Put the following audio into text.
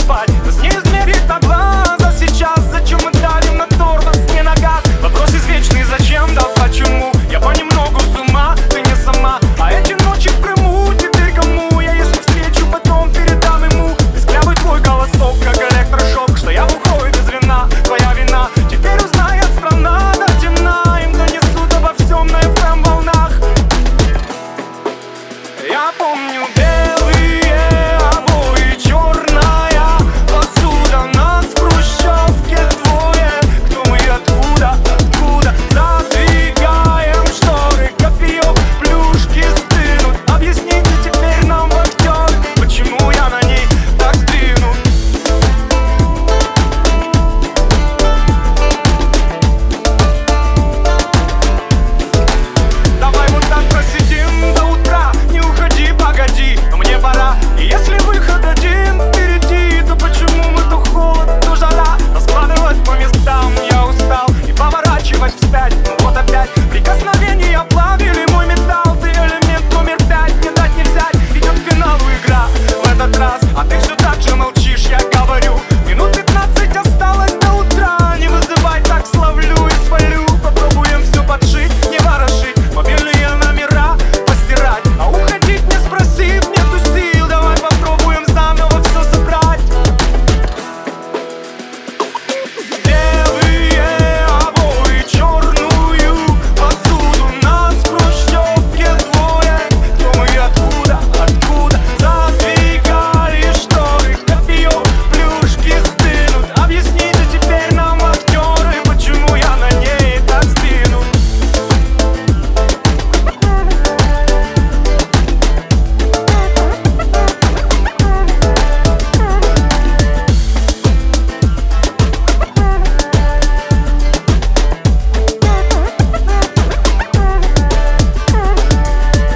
спать.